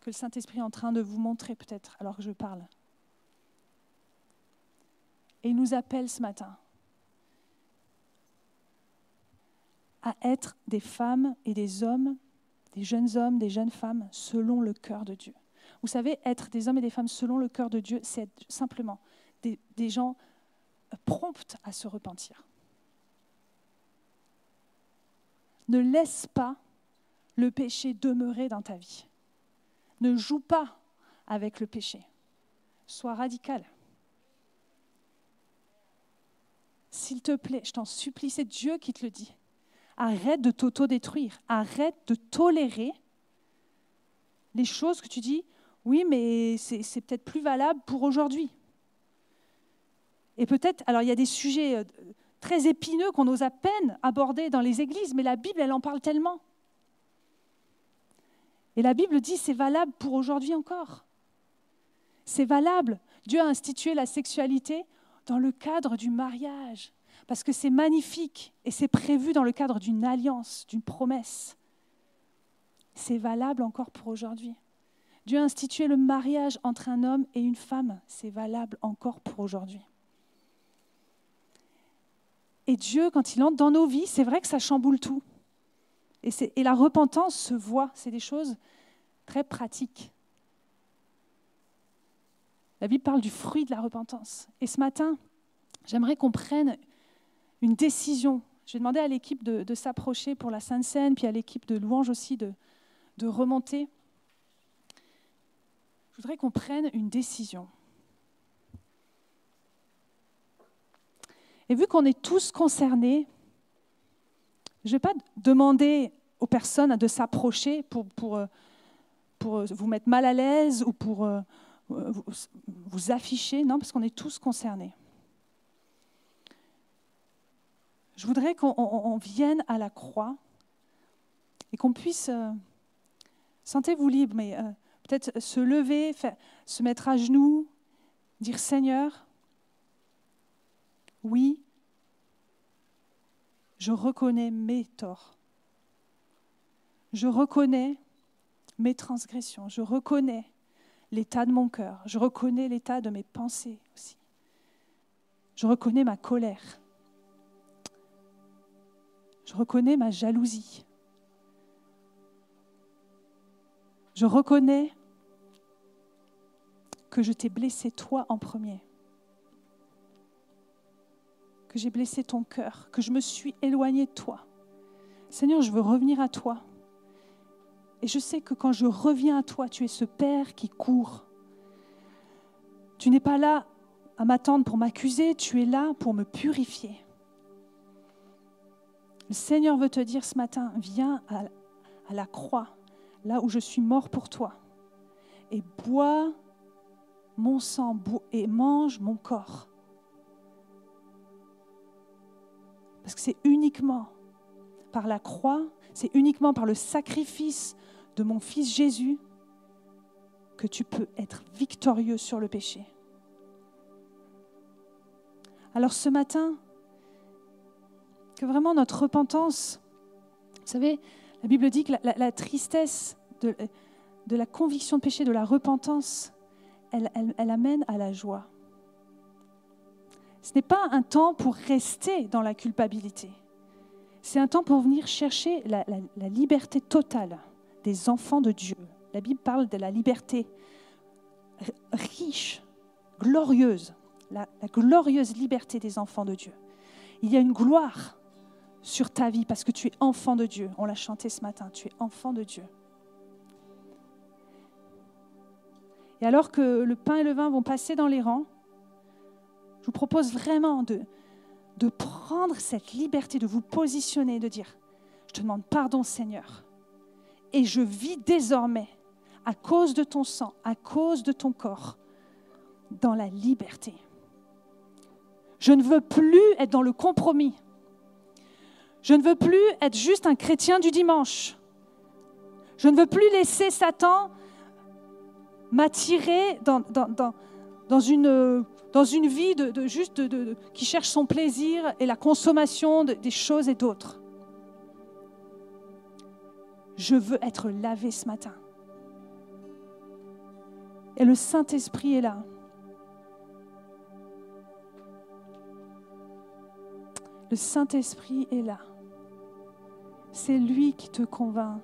que le Saint-Esprit est en train de vous montrer peut-être alors que je parle. Et il nous appelle ce matin à être des femmes et des hommes, des jeunes hommes, des jeunes femmes, selon le cœur de Dieu. Vous savez, être des hommes et des femmes selon le cœur de Dieu, c'est simplement des, des gens prompts à se repentir. Ne laisse pas le péché demeurer dans ta vie. Ne joue pas avec le péché. Sois radical. S'il te plaît, je t'en supplie, c'est Dieu qui te le dit. Arrête de t'auto-détruire. Arrête de tolérer les choses que tu dis, oui, mais c'est peut-être plus valable pour aujourd'hui. Et peut-être, alors il y a des sujets euh, très épineux qu'on ose à peine aborder dans les églises, mais la Bible, elle en parle tellement. Et la Bible dit c'est valable pour aujourd'hui encore. C'est valable. Dieu a institué la sexualité dans le cadre du mariage, parce que c'est magnifique et c'est prévu dans le cadre d'une alliance, d'une promesse. C'est valable encore pour aujourd'hui. Dieu a institué le mariage entre un homme et une femme. C'est valable encore pour aujourd'hui. Et Dieu, quand il entre dans nos vies, c'est vrai que ça chamboule tout. Et, la repentance se voit. C'est des choses très pratiques. La Bible parle du fruit de la repentance. Et ce matin, j'aimerais qu'on prenne une décision. Je vais demander à l'équipe de, s'approcher pour la Sainte Seine, puis à l'équipe de louange aussi de remonter. Je voudrais qu'on prenne une décision. Et vu qu'on est tous concernés, je ne vais pas demander aux personnes de s'approcher pour, euh, pour, vous mettre mal à l'aise ou pour euh, vous, afficher, non, parce qu'on est tous concernés. Je voudrais qu'on vienne à la croix et qu'on puisse, euh, sentez-vous libre, mais euh, peut-être se lever, se mettre à genoux, dire Seigneur, oui, je reconnais mes torts. Je reconnais mes transgressions. Je reconnais l'état de mon cœur. Je reconnais l'état de mes pensées aussi. Je reconnais ma colère. Je reconnais ma jalousie. Je reconnais que je t'ai blessé toi en premier, que j'ai blessé ton cœur, que je me suis éloignée de toi. Seigneur, je veux revenir à toi. Et je sais que quand je reviens à toi, tu es ce Père qui court. Tu n'es pas là à m'attendre pour m'accuser, tu es là pour me purifier. Le Seigneur veut te dire ce matin, viens à, la croix, là où je suis mort pour toi, et bois mon sang et mange mon corps. Parce que c'est uniquement par la croix, c'est uniquement par le sacrifice de mon Fils Jésus que tu peux être victorieux sur le péché. Alors ce matin, que vraiment notre repentance, vous savez, la Bible dit que la, tristesse de, la conviction de péché, de la repentance, elle, amène à la joie. Ce n'est pas un temps pour rester dans la culpabilité. C'est un temps pour venir chercher la, liberté totale des enfants de Dieu. La Bible parle de la liberté riche, glorieuse, la, glorieuse liberté des enfants de Dieu. Il y a une gloire sur ta vie parce que tu es enfant de Dieu. On l'a chanté ce matin, tu es enfant de Dieu. Et alors que le pain et le vin vont passer dans les rangs, je vous propose vraiment de, de prendre cette liberté, de vous positionner, de dire, je te demande pardon Seigneur. Et je vis désormais, à cause de ton sang, à cause de ton corps, dans la liberté. Je ne veux plus être dans le compromis. Je ne veux plus être juste un chrétien du dimanche. Je ne veux plus laisser Satan m'attirer dans, dans, une, dans une vie de, juste qui cherche son plaisir et la consommation des choses et d'autres. Je veux être lavé ce matin. Et le Saint-Esprit est là. Le Saint-Esprit est là. C'est lui qui te convainc.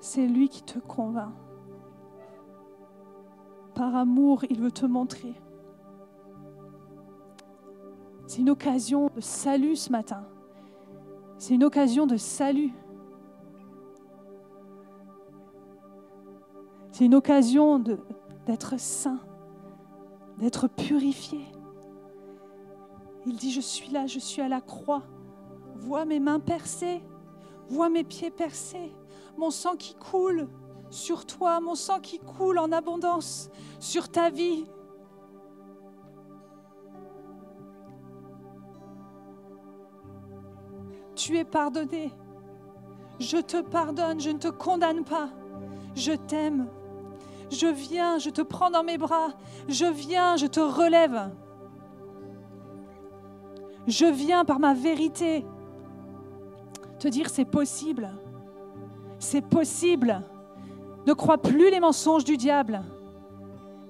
C'est lui qui te convainc. Par amour, il veut te montrer. C'est une occasion de salut ce matin. C'est une occasion de salut. C'est une occasion d'être saint, d'être purifié. Il dit, je suis là, je suis à la croix. Vois mes mains percées, vois mes pieds percés, mon sang qui coule sur toi, mon sang qui coule en abondance sur ta vie. Tu es pardonné. Je te pardonne, je ne te condamne pas. Je t'aime. Je viens, je te prends dans mes bras. Je viens, je te relève. Je viens par ma vérité te dire c'est possible. C'est possible. Ne crois plus les mensonges du diable.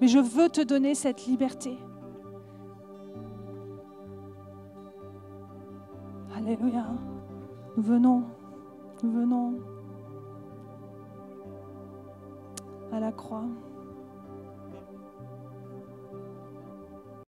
Mais je veux te donner cette liberté. Alléluia. Nous venons, nous venons à la croix.